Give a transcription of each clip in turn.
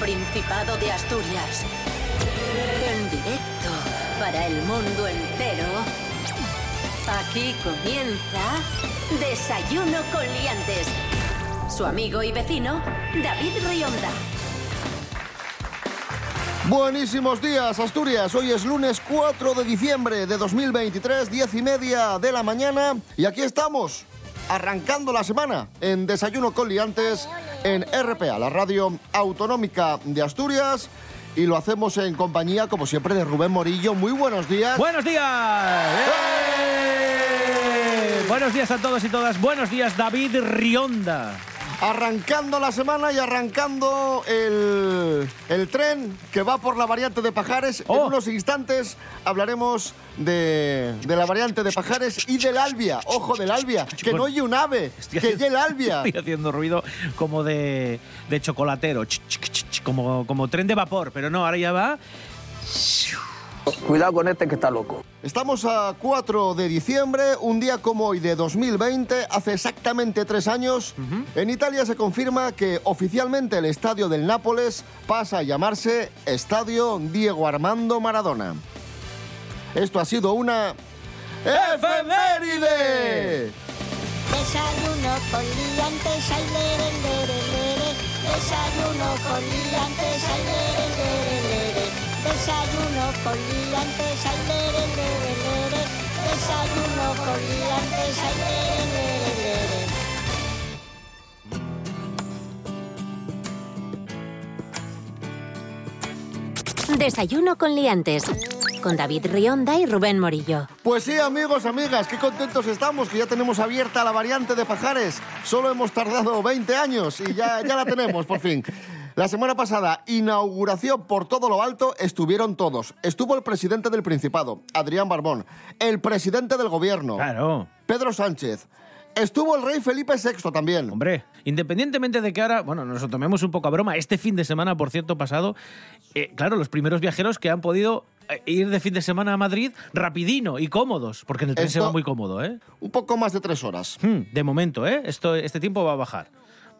Principado de Asturias. En directo para el mundo entero. Aquí comienza Desayuno con Liantes. Su amigo y vecino, David Rionda. Buenísimos días, Asturias. Hoy es lunes 4 de diciembre de 2023, 10 y media de la mañana. Y aquí estamos, arrancando la semana en Desayuno con Liantes en RPA, la radio autonómica de Asturias. Y lo hacemos en compañía, como siempre, de Rubén Morillo. Muy buenos días. ¡Buenos días! ¡Eh! Buenos días a todos y todas. Buenos días, David Rionda. Arrancando la semana y arrancando el, el tren que va por la variante de Pajares. En Oh. unos instantes hablaremos de, de la variante de Pajares y del Albia. Ojo, del Albia. Que no oye un ave, Estoy que haciendo- el Albia. Estoy haciendo ruido como de, de chocolatero, ch, ch, ch, ch, como, como tren de vapor, pero no, ahora ya va. Cuidado con este que está loco. Estamos a 4 de diciembre, un día como hoy de 2020, hace exactamente tres años. En Italia se confirma que oficialmente el estadio del Nápoles pasa a llamarse Estadio Diego Armando Maradona. Esto ha sido una... ¡Efeméride! Desayuno con liantes, ay, lere, lere, lere. Desayuno con liantes, ay. Desayuno con liantes, ay, lere, lere, lere. Desayuno con liantes, ay, lere, lere, lere. Desayuno con liantes. Con David Rionda y Rubén Morillo. Pues sí, amigos, amigas, qué contentos estamos que ya tenemos abierta la variante de Pajares. Solo hemos tardado 20 años y ya, ya la tenemos, por fin. La semana pasada, inauguración por todo lo alto, estuvieron todos. Estuvo el presidente del Principado, Adrián Barbón, el presidente del gobierno, Claro. Pedro Sánchez. Estuvo el rey Felipe VI también. Hombre, independientemente de que ahora, bueno, nos lo tomemos un poco a broma, este fin de semana, por cierto, pasado, eh, claro, los primeros viajeros que han podido eh, ir de fin de semana a Madrid rapidino y cómodos, porque en el tren se Esto- va muy cómodo, ¿eh? Un poco más de tres horas. Hmm, de momento, ¿eh? Esto, este tiempo va a bajar.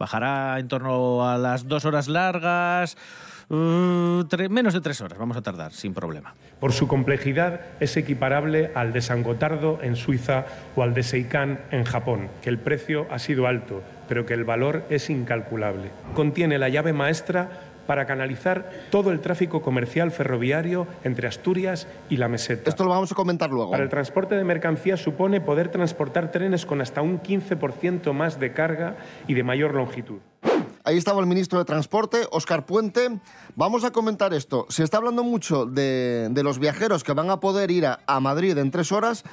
Bajará en torno a las dos horas largas, uh, menos de tres horas, vamos a tardar, sin problema. Por su complejidad es equiparable al de San Gotardo en Suiza o al de Seikan en Japón, que el precio ha sido alto, pero que el valor es incalculable. Contiene la llave maestra para canalizar todo el tráfico comercial ferroviario entre Asturias y la meseta. Esto lo vamos a comentar luego. Para el transporte de mercancías supone poder transportar trenes con hasta un 15% más de carga y de mayor longitud. Ahí estaba el ministro de Transporte, Óscar Puente. Vamos a comentar esto. Se está hablando mucho de, de los viajeros que van a poder ir a, a Madrid en tres horas,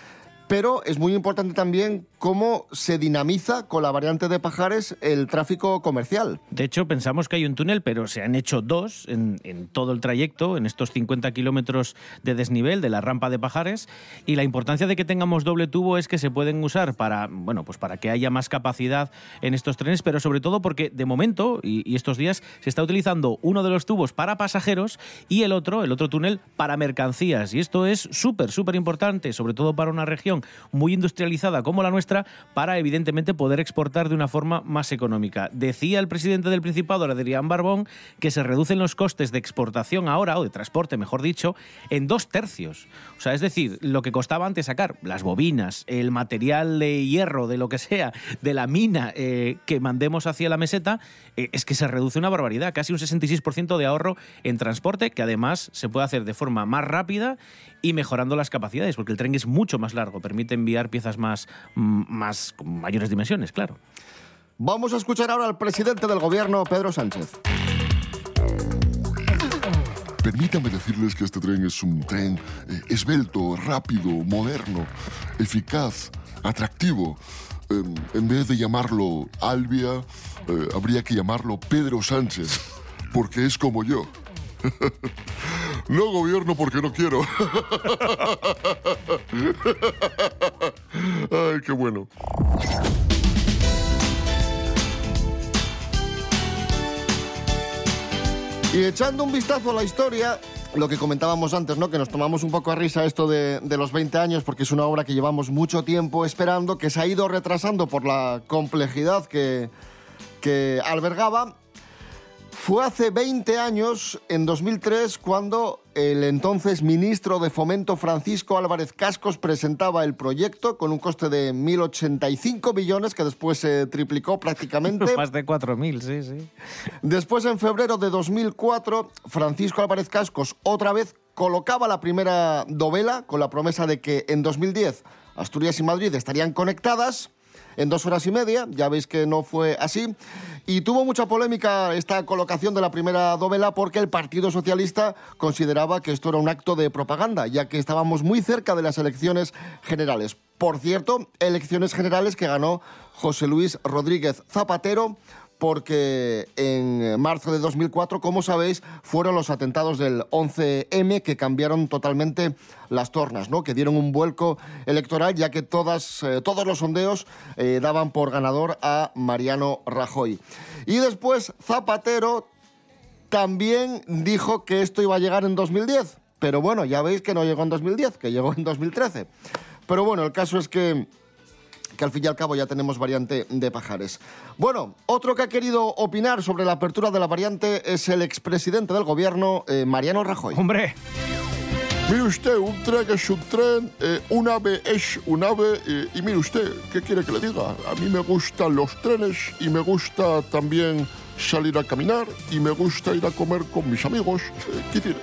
pero es muy importante también cómo se dinamiza con la variante de Pajares el tráfico comercial. De hecho, pensamos que hay un túnel, pero se han hecho dos en, todo el trayecto, en estos 50 kilómetros de desnivel de la rampa de Pajares. Y la importancia de que tengamos doble tubo es que se pueden usar para, bueno, pues para que haya más capacidad en estos trenes, pero sobre todo porque de momento y, y estos días se está utilizando uno de los tubos para pasajeros y el otro, el otro túnel, para mercancías. Y esto es súper, súper importante, sobre todo para una región muy industrializada como la nuestra, para evidentemente poder exportar de una forma más económica. Decía el presidente del Principado, Adrián Barbón, que se reducen los costes de exportación ahora, o de transporte, mejor dicho, en dos tercios. O sea, es decir, lo que costaba antes sacar las bobinas, el material de hierro, de lo que sea, de la mina eh, que mandemos hacia la meseta, eh, es que se reduce una barbaridad, casi un 66% de ahorro en transporte, que además se puede hacer de forma más rápida y mejorando las capacidades, porque el tren es mucho más largo, permite enviar piezas más, más con mayores dimensiones, claro. Vamos a escuchar ahora al presidente del gobierno, Pedro Sánchez. Permítame decirles que este tren es un tren eh, esbelto, rápido, moderno, eficaz, atractivo. Eh, en vez de llamarlo Albia, eh, habría que llamarlo Pedro Sánchez, porque es como yo. No gobierno porque no quiero. Ay, qué bueno. Y echando un vistazo a la historia, lo que comentábamos antes, ¿no? Que nos tomamos un poco a risa esto de, de los 20 años, porque es una obra que llevamos mucho tiempo esperando, que se ha ido retrasando por la complejidad que, que albergaba. Fue hace 20 años, en 2003, cuando el entonces ministro de Fomento Francisco Álvarez Cascos presentaba el proyecto con un coste de 1.085 millones, que después se triplicó prácticamente. Más de 4.000, sí, sí. Después, en febrero de 2004, Francisco Álvarez Cascos otra vez colocaba la primera dovela con la promesa de que en 2010 Asturias y Madrid estarían conectadas en dos horas y media. Ya veis que no fue así. Y tuvo mucha polémica esta colocación de la primera dovela porque el Partido Socialista consideraba que esto era un acto de propaganda, ya que estábamos muy cerca de las elecciones generales. Por cierto, elecciones generales que ganó José Luis Rodríguez Zapatero porque en marzo de 2004, como sabéis, fueron los atentados del 11M que cambiaron totalmente las tornas, ¿no? que dieron un vuelco electoral, ya que todas, eh, todos los sondeos eh, daban por ganador a Mariano Rajoy. Y después Zapatero también dijo que esto iba a llegar en 2010, pero bueno, ya veis que no llegó en 2010, que llegó en 2013. Pero bueno, el caso es que que al fin y al cabo ya tenemos variante de Pajares. Bueno, otro que ha querido opinar sobre la apertura de la variante es el expresidente del gobierno, eh, Mariano Rajoy. Hombre, Mire usted, un tren es un tren, eh, un ave es un ave. eh, y mire usted, ¿qué quiere que le diga? A mí me gustan los trenes y me gusta también salir a caminar y me gusta ir a comer con mis amigos. Eh, ¿Qué decir?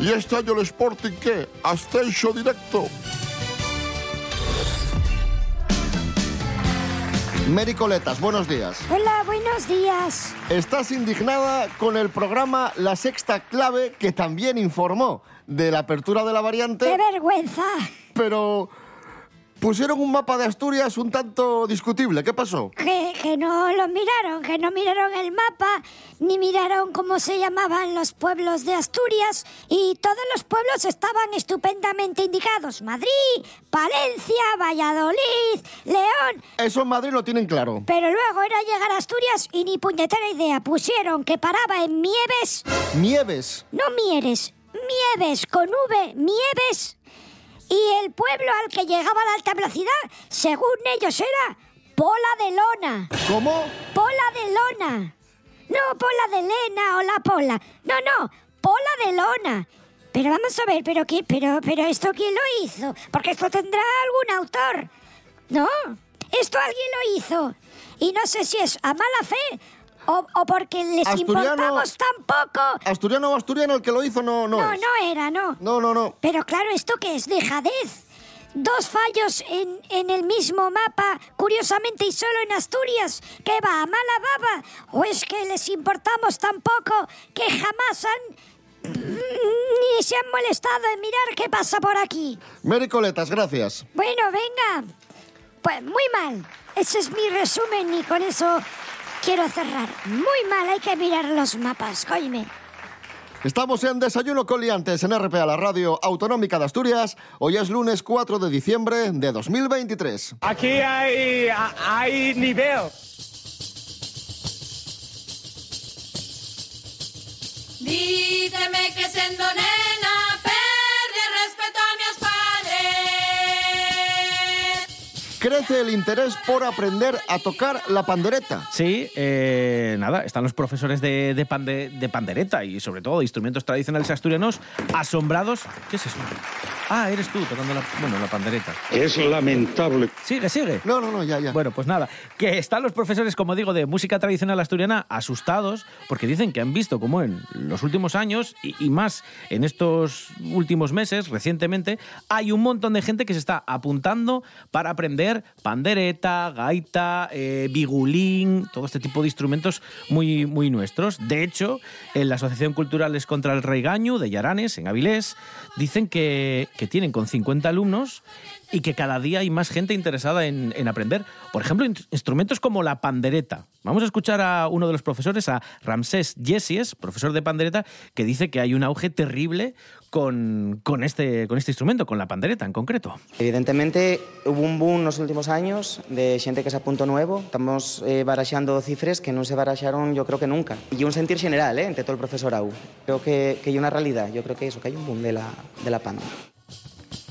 ¿Y este año el Sporting qué? Ascenso directo. Mary Coletas, buenos días. Hola, buenos días. Estás indignada con el programa La Sexta Clave, que también informó de la apertura de la ¡Qué variante, vergüenza! pero pusieron un mapa de Asturias un tanto discutible. ¿Qué pasó? Que, que no lo miraron, que no miraron el mapa, ni miraron cómo se llamaban los pueblos de Asturias, y todos los pueblos estaban estupendamente indicados. Madrid, Palencia, Valladolid, León. Eso en Madrid lo tienen claro. Pero luego era llegar a Asturias y ni puñetera idea. Pusieron que paraba en Nieves, Nieves. no Mieres, Nieves con V, Nieves. Y el pueblo al que llegaba la alta velocidad, según ellos, era Pola de Lona. ¿Cómo? Pola de Lona. No Pola de Lena o la Pola. No, no, Pola de Lona. Pero vamos a ver, pero qué, pero, pero esto quién lo hizo? Porque esto tendrá algún autor. No, esto alguien lo hizo. Y no sé si es a mala fe o, o porque les Asturiano- importamos tan poco. Asturiano o asturiano el que lo hizo no, no, No, es. no era, no. No, no, no. Pero claro, ¿esto qué es? ¿Dejadez? Dos fallos en, en el mismo mapa, curiosamente y solo en Asturias. ¿Qué va? ¿A mala baba? ¿O es que les importamos tan poco que jamás han... ni se han molestado en mirar qué pasa por aquí? Mary Coletas, gracias. Bueno, venga. Pues muy mal. Ese es mi resumen y con eso quiero cerrar. Muy mal, hay que mirar los mapas, coime. Estamos en Desayuno con Liantes en RPA, la radio autonómica de Asturias. Hoy es lunes 4 de diciembre de 2023. Aquí hay, hay nivel. Díceme que siendo Crece el interés por aprender a tocar la pandereta. Sí, eh, nada, están los profesores de, de, pande- de pandereta y sobre todo de instrumentos tradicionales asturianos asombrados. ¿Qué es eso? Ah, eres tú tocando la, bueno, la pandereta. Es lamentable. Sigue, sigue. No, no, no, ya, ya. Bueno, pues nada, que están los profesores, como digo, de música tradicional asturiana asustados porque dicen que han visto como en los últimos años y, y más en estos últimos meses, recientemente, hay un montón de gente que se está apuntando para aprender pandereta, gaita, eh, bigulín, todo este tipo de instrumentos muy, muy nuestros. De hecho, en la Asociación Culturales contra el Reigaño de Yaranes, en Avilés, dicen que, que tienen con 50 alumnos y que cada día hay más gente interesada en, en aprender, por ejemplo, in- instrumentos como la pandereta. Vamos a escuchar a uno de los profesores, a Ramsés Yesies, profesor de pandereta, que dice que hay un auge terrible con, con, este, con este instrumento, con la pandereta en concreto. Evidentemente, hubo un boom nos últimos años de xente que se apuntou nuevo. Estamos eh, baraxando cifres que non se baraxaron yo creo que nunca. E un sentir general, eh, entre todo el profesorado. Creo que, que hay una realidad. Yo creo que eso, que hay un boom de la, de la panda.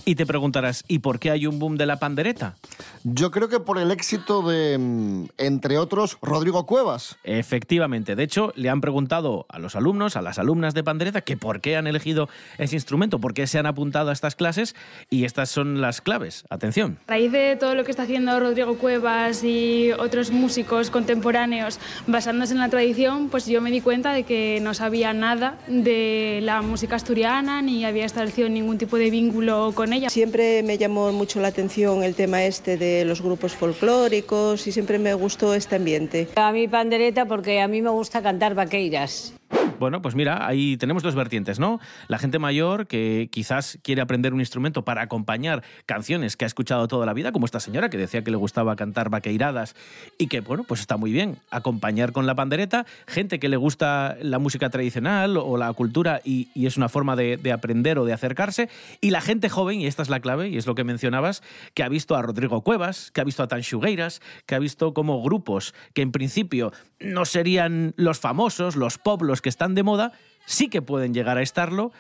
Y te preguntarás, ¿y por qué hay un boom de la pandereta? Yo creo que por el éxito de, mm, entre otros, Rodrigo Cuevas. Efectivamente. De hecho, le han preguntado a los alumnos, a las alumnas de pandereta, que por qué han elegido ese instrumento, por qué se han apuntado a estas clases y estas son las claves. Atención. A raíz de todo lo que está haciendo Rodrigo Cuevas y otros músicos contemporáneos basándose en la tradición, pues yo me di cuenta de que no sabía nada de la música asturiana ni había establecido ningún tipo de vínculo con ella. Siempre me llamó mucho la atención el tema este de los grupos folclóricos y siempre me gustó este ambiente. A mí pandereta porque a mí me gusta cantar vaqueiras. Bueno, pues mira, ahí tenemos dos vertientes, ¿no? La gente mayor que quizás quiere aprender un instrumento para acompañar canciones que ha escuchado toda la vida, como esta señora que decía que le gustaba cantar vaqueiradas y que, bueno, pues está muy bien acompañar con la pandereta. Gente que le gusta la música tradicional o la cultura y, es una forma de, de aprender o de acercarse. Y la gente joven, y esta es la clave, y es lo que mencionabas, que ha visto a Rodrigo Cuevas, que ha visto a Tanxugueiras, que ha visto como grupos que en principio no serían los famosos, los poblos que están de moda, sí que pueden llegar a estarlo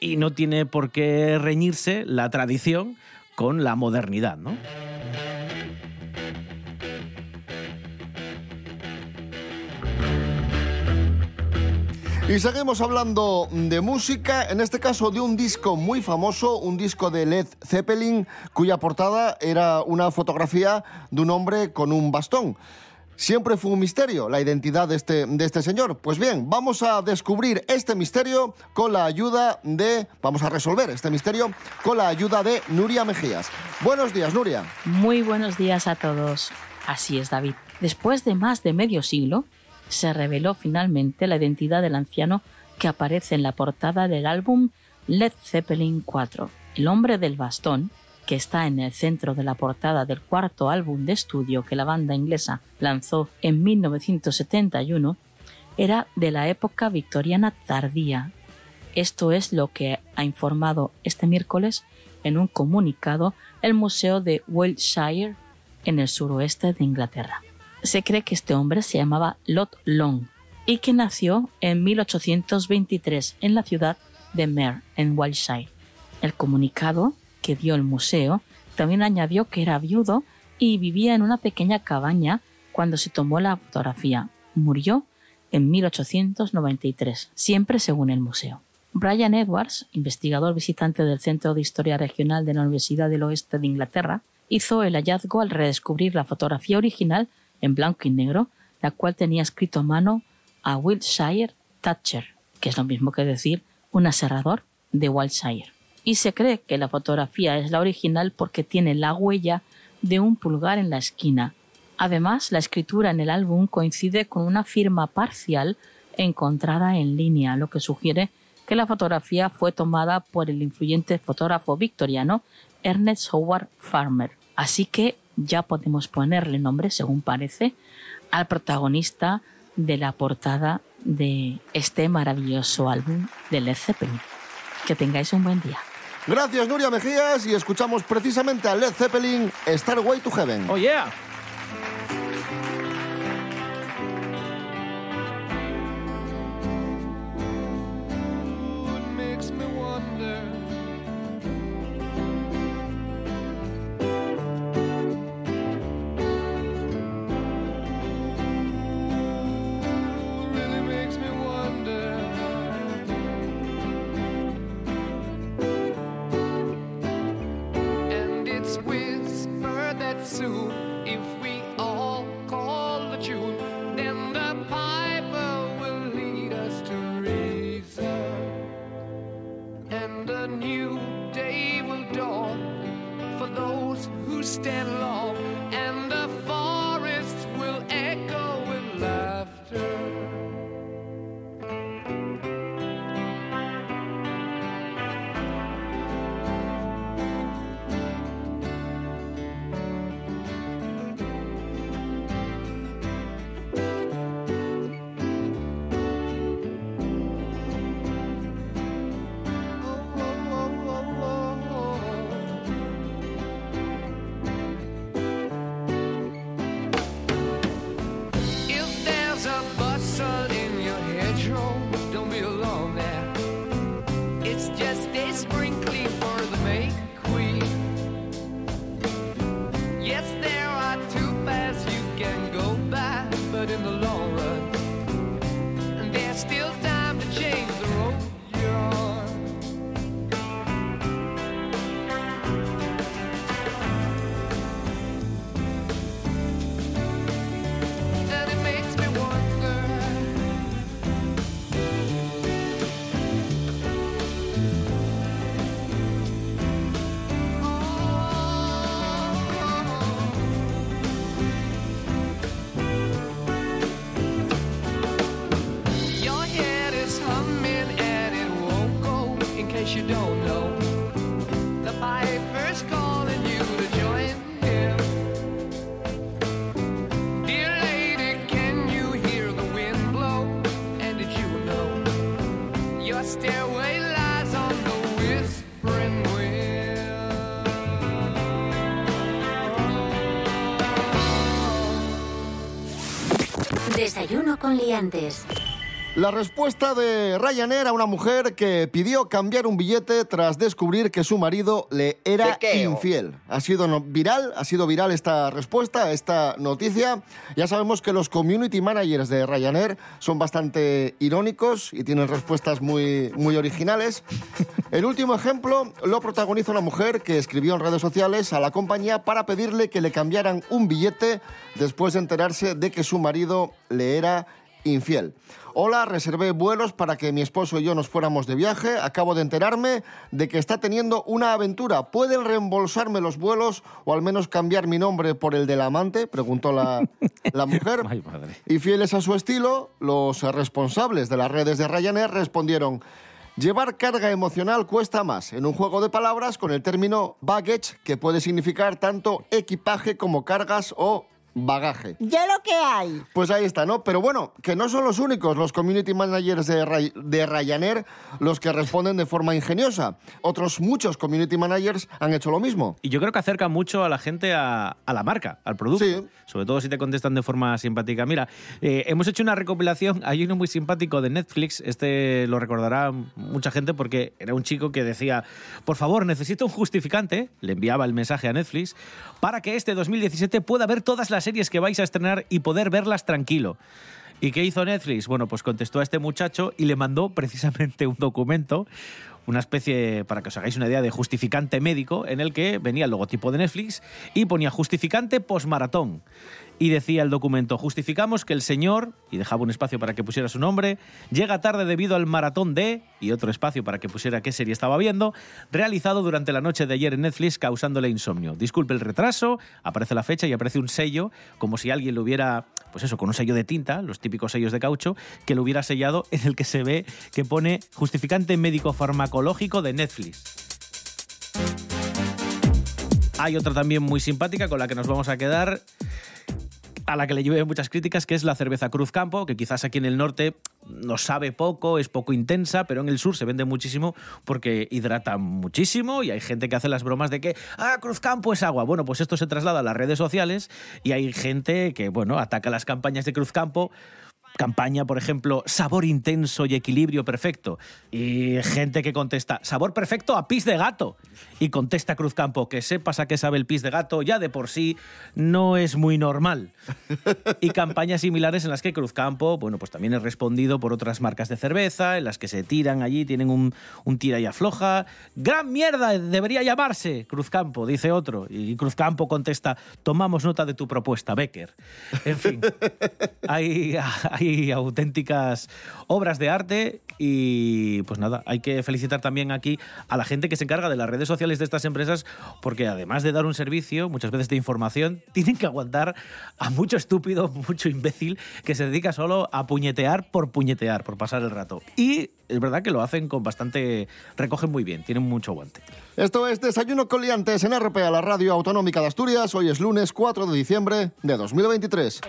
y no tiene por qué reñirse la tradición con la modernidad, ¿no? Y seguimos hablando de música, en este caso de un disco muy famoso, un disco de Led Zeppelin, cuya portada era una fotografía de un hombre con un bastón. Siempre fue un misterio la identidad de este, de este señor. Pues bien, vamos a descubrir este misterio con la ayuda de... Vamos a resolver este misterio con la ayuda de Nuria Mejías. Buenos días, Nuria. Muy buenos días a todos. Así es, David. Después de más de medio siglo, se reveló finalmente la identidad del anciano que aparece en la portada del álbum Led Zeppelin 4. El hombre del bastón, que está en el centro de la portada del cuarto álbum de estudio que la banda inglesa lanzó en 1971, era de la época victoriana tardía. Esto es lo que ha informado este miércoles en un comunicado el Museo de Wiltshire en el suroeste de Inglaterra. Se cree que este hombre se llamaba Lot Long y que nació en 1823 en la ciudad de Mer, en Wiltshire. El comunicado que dio el museo también añadió que era viudo y vivía en una pequeña cabaña cuando se tomó la fotografía. Murió en 1893, siempre según el museo. Brian Edwards, investigador visitante del Centro de Historia Regional de la Universidad del Oeste de Inglaterra, hizo el hallazgo al redescubrir la fotografía original en blanco y negro, la cual tenía escrito a mano a Wiltshire Thatcher, que es lo mismo que decir un aserrador de Wiltshire. Y se cree que la fotografía es la original porque tiene la huella de un pulgar en la esquina. Además, la escritura en el álbum coincide con una firma parcial encontrada en línea, lo que sugiere que la fotografía fue tomada por el influyente fotógrafo victoriano Ernest Howard Farmer. Así que ya podemos ponerle nombre, según parece, al protagonista de la portada de este maravilloso álbum de Led Zeppelin. Que tengáis un buen día. Gracias, Nuria Mejías, y escuchamos precisamente a Led Zeppelin, Starway to Heaven. ¡Oh, yeah! Con liantes. La respuesta de Ryanair a una mujer que pidió cambiar un billete tras descubrir que su marido le era Chequeo. infiel. Ha sido viral, ha sido viral esta respuesta, esta noticia. Ya sabemos que los community managers de Ryanair son bastante irónicos y tienen respuestas muy, muy originales. El último ejemplo lo protagoniza una mujer que escribió en redes sociales a la compañía para pedirle que le cambiaran un billete después de enterarse de que su marido le era infiel. Hola, reservé vuelos para que mi esposo y yo nos fuéramos de viaje. Acabo de enterarme de que está teniendo una aventura. ¿Pueden reembolsarme los vuelos o al menos cambiar mi nombre por el del amante? Preguntó la, la mujer. Y fieles a su estilo, los responsables de las redes de Ryanair respondieron... Llevar carga emocional cuesta más en un juego de palabras con el término baggage, que puede significar tanto equipaje como cargas o bagaje. Ya lo que hay. Pues ahí está, ¿no? Pero bueno, que no son los únicos los community managers de, de Ryanair los que responden de forma ingeniosa. Otros muchos community managers han hecho lo mismo. Y yo creo que acerca mucho a la gente a, a la marca, al producto. Sobre todo si te contestan de forma simpática. Mira, eh, hemos hecho una recopilación, hay uno muy simpático de Netflix, este lo recordará mucha gente porque era un chico que decía, por favor, necesito un justificante, le enviaba el mensaje a Netflix, para que este 2017 pueda ver todas las series que vais a estrenar y poder verlas tranquilo. ¿Y qué hizo Netflix? Bueno, pues contestó a este muchacho y le mandó precisamente un documento, una especie, para que os hagáis una idea, de justificante médico, en el que venía el logotipo de Netflix y ponía justificante postmaratón. Y decía el documento, justificamos que el señor, y dejaba un espacio para que pusiera su nombre, llega tarde debido al maratón de, y otro espacio para que pusiera qué serie estaba viendo, realizado durante la noche de ayer en Netflix causándole insomnio. Disculpe el retraso, aparece la fecha y aparece un sello, como si alguien lo hubiera, pues eso, con un sello de tinta, los típicos sellos de caucho, que lo hubiera sellado en el que se ve que pone justificante médico farmacológico de Netflix. Hay otra también muy simpática con la que nos vamos a quedar, a la que le llevé muchas críticas, que es la cerveza Cruz Campo, que quizás aquí en el norte nos sabe poco, es poco intensa, pero en el sur se vende muchísimo porque hidrata muchísimo y hay gente que hace las bromas de que, ah, Cruz Campo es agua. Bueno, pues esto se traslada a las redes sociales y hay gente que, bueno, ataca las campañas de Cruz Campo campaña, por ejemplo, sabor intenso y equilibrio perfecto. Y gente que contesta, sabor perfecto a pis de gato. Y contesta Cruzcampo, que sepas a qué sabe el pis de gato ya de por sí no es muy normal. Y campañas similares en las que Cruzcampo, bueno, pues también es respondido por otras marcas de cerveza, en las que se tiran allí, tienen un, un tira y afloja. ¡Gran mierda! Debería llamarse Cruzcampo, dice otro. Y Cruzcampo contesta, tomamos nota de tu propuesta, Becker. En fin, hay, hay auténticas obras de arte y pues nada, hay que felicitar también aquí a la gente que se encarga de las redes sociales de estas empresas porque además de dar un servicio, muchas veces de información, tienen que aguantar a mucho estúpido, mucho imbécil que se dedica solo a puñetear por puñetear, por pasar el rato. Y es verdad que lo hacen con bastante... recogen muy bien, tienen mucho aguante. Esto es Desayuno con Liantes en RPA, la radio autonómica de Asturias. Hoy es lunes 4 de diciembre de 2023.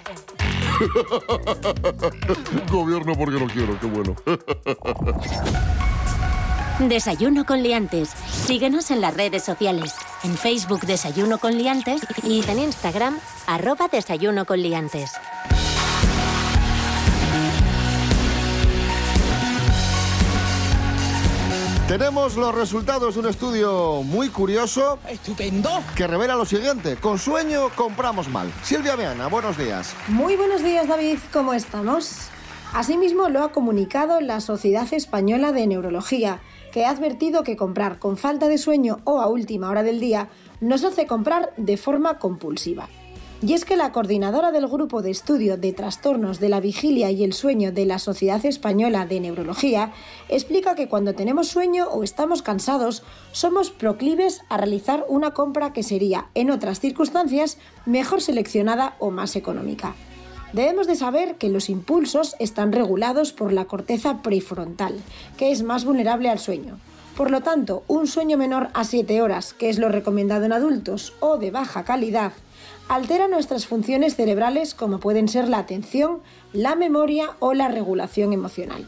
Gobierno porque no quiero, qué bueno. Desayuno con liantes. Síguenos en las redes sociales. En Facebook Desayuno con liantes y en Instagram arroba Desayuno con liantes. Tenemos los resultados de un estudio muy curioso. Estupendo. Que revela lo siguiente. Con sueño compramos mal. Silvia Meana, buenos días. Muy buenos días, David. ¿Cómo estamos? Asimismo, lo ha comunicado la Sociedad Española de Neurología, que ha advertido que comprar con falta de sueño o a última hora del día nos hace comprar de forma compulsiva. Y es que la coordinadora del Grupo de Estudio de Trastornos de la Vigilia y el Sueño de la Sociedad Española de Neurología explica que cuando tenemos sueño o estamos cansados, somos proclives a realizar una compra que sería, en otras circunstancias, mejor seleccionada o más económica. Debemos de saber que los impulsos están regulados por la corteza prefrontal, que es más vulnerable al sueño. Por lo tanto, un sueño menor a 7 horas, que es lo recomendado en adultos, o de baja calidad, altera nuestras funciones cerebrales como pueden ser la atención, la memoria o la regulación emocional.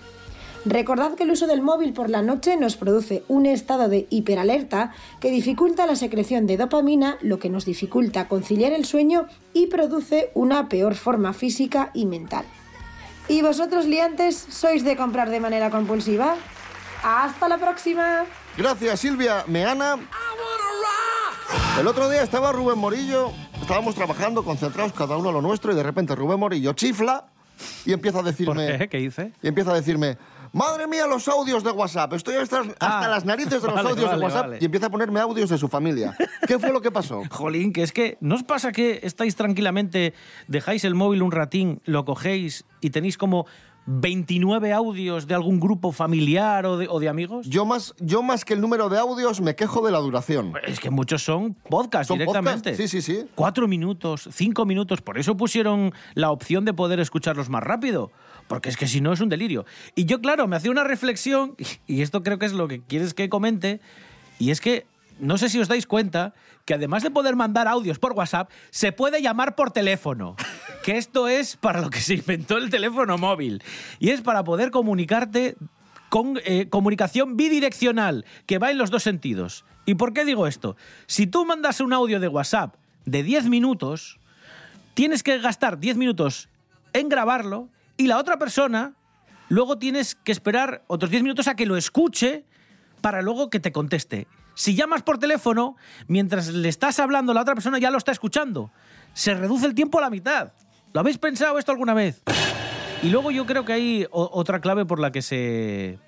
Recordad que el uso del móvil por la noche nos produce un estado de hiperalerta que dificulta la secreción de dopamina, lo que nos dificulta conciliar el sueño y produce una peor forma física y mental. ¿Y vosotros, liantes, sois de comprar de manera compulsiva? ¡Hasta la próxima! Gracias, Silvia Meana. El otro día estaba Rubén Morillo, estábamos trabajando, concentrados cada uno a lo nuestro, y de repente Rubén Morillo chifla y empieza a decirme... ¿Por qué? ¿Qué hice? Y empieza a decirme, madre mía, los audios de WhatsApp, estoy hasta, hasta Ah, las narices de los vale, audios vale, de WhatsApp. vale. Y empieza a ponerme audios de su familia. ¿Qué fue lo que pasó? Jolín, que es que ¿no os pasa que estáis tranquilamente, dejáis el móvil un ratín, lo cogéis y tenéis como 29 audios de algún grupo familiar o de, o de amigos? Yo más, yo más que el número de audios me quejo de la duración. Es que muchos son podcast Son directamente. podcast, sí, sí, sí. Cuatro minutos, cinco minutos. Por eso pusieron la opción de poder escucharlos más rápido. Porque es que si no es un delirio. Y yo, claro, me hacía una reflexión, y esto creo que es lo que quieres que comente, y es que no sé si os dais cuenta que además de poder mandar audios por WhatsApp, se puede llamar por teléfono. Que esto es para lo que se inventó el teléfono móvil. Y es para poder comunicarte con eh, comunicación bidireccional, que va en los dos sentidos. ¿Y por qué digo esto? Si tú mandas un audio de WhatsApp de 10 minutos, tienes que gastar 10 minutos en grabarlo y la otra persona luego tienes que esperar otros 10 minutos a que lo escuche para luego que te conteste. Si llamas por teléfono, mientras le estás hablando, la otra persona ya lo está escuchando. Se reduce el tiempo a la mitad. ¿Lo habéis pensado esto alguna vez? Y luego yo creo que hay otra clave por la que se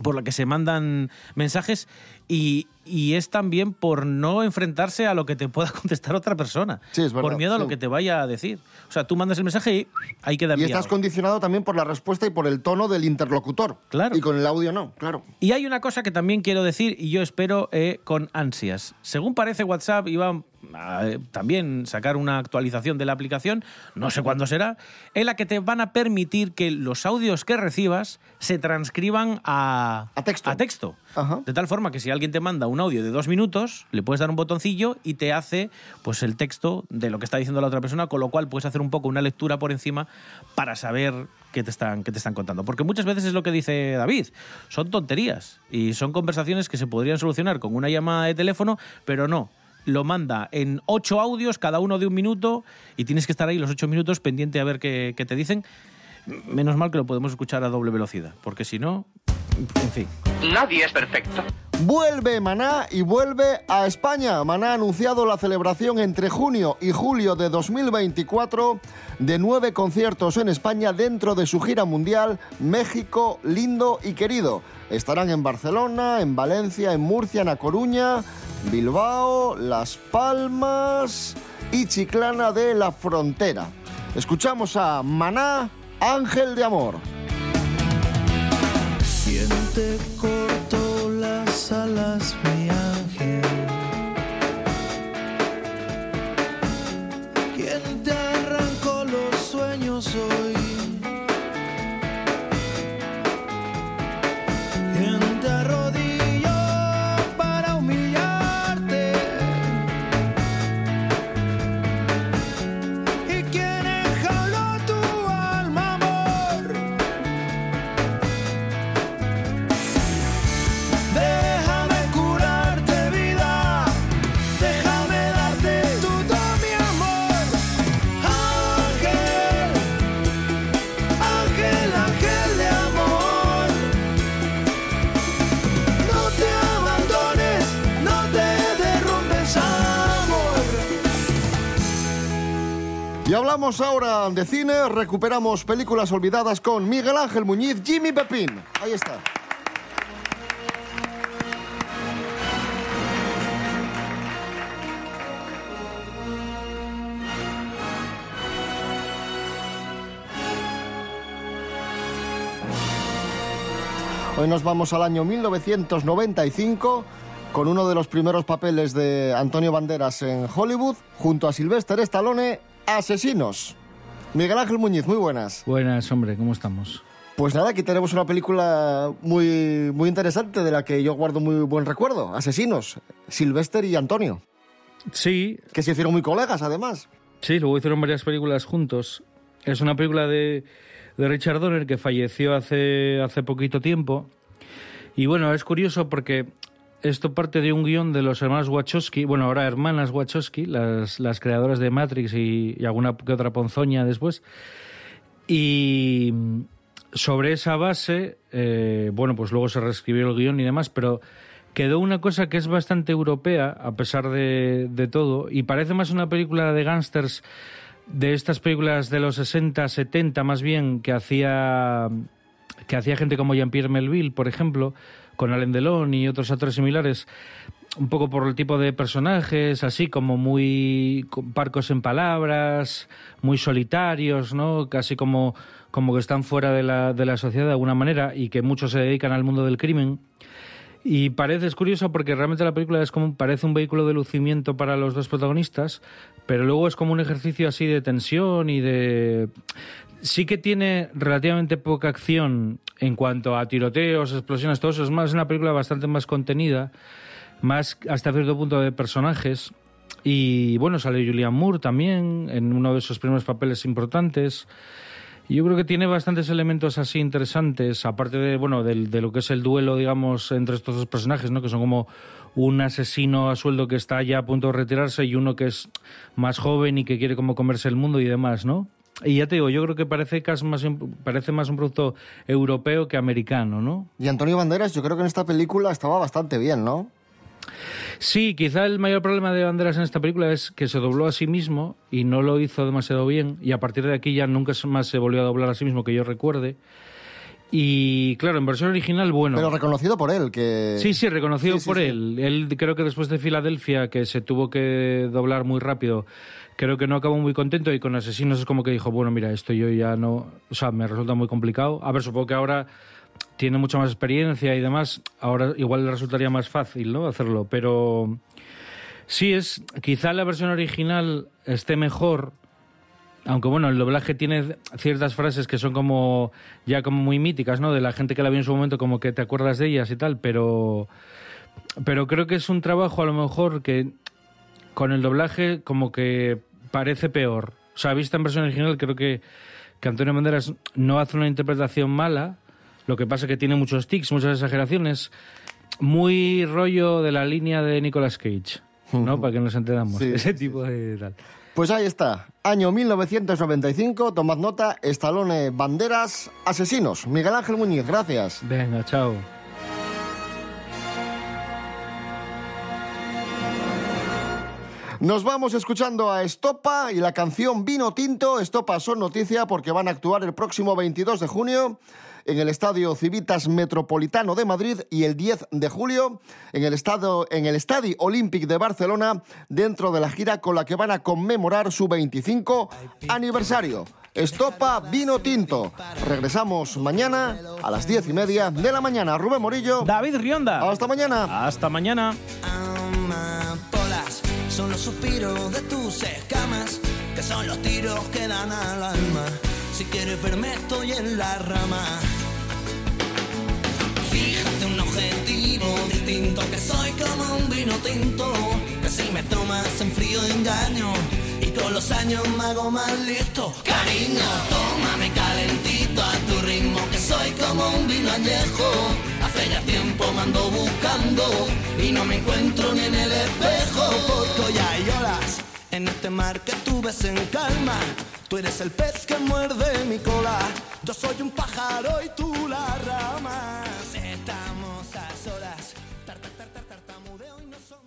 por la que se mandan mensajes y, y es también por no enfrentarse a lo que te pueda contestar otra persona. es verdad, por miedo a lo sí. que te vaya a decir. O sea, tú mandas el mensaje y ahí queda Y estás condicionado también por la respuesta y por el tono del interlocutor. Claro. Y con el audio no, claro. Y hay una cosa que también quiero decir y yo espero eh, con ansias. Según parece WhatsApp iba a eh, también sacar una actualización de la aplicación, no sé cuándo será, en la que te van a permitir que los audios que recibas se transcriban a, texto. A texto. De tal forma que si alguien te manda un audio de dos minutos, le puedes dar un botoncillo y te hace pues el texto de lo que está diciendo la otra persona, con lo cual puedes hacer un poco una lectura por encima para saber qué te están, qué te están contando. Porque muchas veces es lo que dice David, son tonterías y son conversaciones que se podrían solucionar con una llamada de teléfono, pero no. Lo manda en ocho audios, cada uno de un minuto, y tienes que estar ahí los ocho minutos pendiente a ver qué te dicen. Menos mal que lo podemos escuchar a doble velocidad, porque si no, en fin. Nadie es perfecto. Vuelve Maná y vuelve a España. Maná ha anunciado la celebración entre junio y julio de 2024 de nueve conciertos en España dentro de su gira mundial México lindo y querido. Estarán en Barcelona, en Valencia, en Murcia, en A Coruña, Bilbao, Las Palmas y Chiclana de la Frontera. Escuchamos a Maná, Ángel de Amor. ¿Quién te cortó las alas, mi ángel? ¿Quién te arrancó los sueños hoy? Y hablamos ahora de cine, recuperamos películas olvidadas con Miguel Ángel Muñiz, Jimmy Pepín. Ahí está. Hoy nos vamos al año 1995 con uno de los primeros papeles de Antonio Banderas en Hollywood, junto a Sylvester Stallone, Asesinos. Miguel Ángel Muñiz, muy buenas. Buenas, hombre, ¿cómo estamos? Pues nada, aquí tenemos una película muy, muy interesante de la que yo guardo muy buen recuerdo. Asesinos, Sylvester y Antonio. Sí. Que se hicieron muy colegas, además. Sí, luego hicieron varias películas juntos. Es una película de, de Richard Donner que falleció hace, hace poquito tiempo. Y bueno, es curioso porque esto parte de un guion de los hermanos Wachowski, bueno, ahora hermanas Wachowski, las, las creadoras de Matrix y, y alguna que otra ponzoña después. Y sobre esa base, eh, bueno, pues luego se reescribió el guion y demás, pero quedó una cosa que es bastante europea, a pesar de, de todo, y parece más una película de gángsters de estas películas de los 60, 70 más bien, que hacía, que hacía gente como Jean-Pierre Melville, por ejemplo, con Alain Delon y otros actores similares, un poco por el tipo de personajes, así como muy parcos en palabras, muy solitarios, ¿no? Casi como, como que están fuera de la, de la sociedad de alguna manera y que muchos se dedican al mundo del crimen. Y parece, es curioso porque realmente la película es como, parece un vehículo de lucimiento para los dos protagonistas, pero luego es como un ejercicio así de tensión y de... Sí que tiene relativamente poca acción en cuanto a tiroteos, explosiones, todo eso. Es más una película bastante más contenida, más hasta cierto punto de personajes. Y bueno, sale Julian Moore también en uno de sus primeros papeles importantes. Yo creo que tiene bastantes elementos así interesantes, aparte de, bueno, del- de, lo que es el duelo, digamos, entre estos dos personajes, ¿no? Que son como un asesino a sueldo que está ya a punto de retirarse y uno que es más joven y que quiere como comerse el mundo y demás, ¿no? Y ya te digo, yo creo que parece, casi más, parece más un producto europeo que americano, ¿no? Y Antonio Banderas, yo creo que en esta película estaba bastante bien, ¿no? Sí, quizá el mayor problema de Banderas en esta película es que se dobló a sí mismo y no lo hizo demasiado bien y a partir de aquí ya nunca más se volvió a doblar a sí mismo que yo recuerde. Y claro, en versión original, bueno. Pero reconocido por él, que... Sí, sí, reconocido Sí, sí, por sí. él. Él creo que después de Filadelfia, que se tuvo que doblar muy rápido, creo que no acabó muy contento y con Asesinos es como que dijo, bueno, mira, esto yo ya no... O sea, me resulta muy complicado. A ver, supongo que ahora tiene mucha más experiencia y demás, ahora igual le resultaría más fácil, ¿no? Hacerlo, pero... Sí, es... Quizá la versión original esté mejor, aunque bueno, el doblaje tiene ciertas frases que son como ya como muy míticas, ¿no? De la gente que la vio en su momento, como que te acuerdas de ellas y tal, pero pero creo que es un trabajo a lo mejor que con el doblaje como que parece peor. O sea, vista en versión original, creo que, que Antonio Banderas no hace una interpretación mala, lo que pasa que tiene muchos tics, muchas exageraciones, muy rollo de la línea de Nicolas Cage, ¿no? Para que nos entendamos. Sí, Ese tipo de tal. Pues ahí está. Año 1995, tomad nota, Estalone, Banderas, Asesinos. Miguel Ángel Muñiz, gracias. Venga, chao. Nos vamos escuchando a Estopa y la canción Vino Tinto. Estopa son noticia porque van a actuar el próximo 22 de junio en el Estadio Civitas Metropolitano de Madrid y el 10 de julio en el, estado, en el Estadio Olímpic de Barcelona dentro de la gira con la que van a conmemorar su 25 aniversario. Estopa Vino Tinto. Regresamos mañana a las 10 y media de la mañana. Rubén Morillo. David Rionda. Hasta mañana. Hasta mañana. Suspiros de tus escamas, que son los tiros que dan al alma. Si quieres verme, estoy en la rama. Fíjate un objetivo distinto, que soy como un vino tinto. Que si me tomas en frío engaño, y con los años me hago más listo. Cariño, tómame calentito a tu ritmo, que soy como un vino añejo. Hace ya tiempo me ando buscando y no me encuentro ni en el espejo. Porque hay olas en este mar que tú ves en calma. Tú eres el pez que muerde mi cola. Yo soy un pájaro y tú la rama. Estamos a solas. Tar, tar, tar, tar, tartamudeo y no son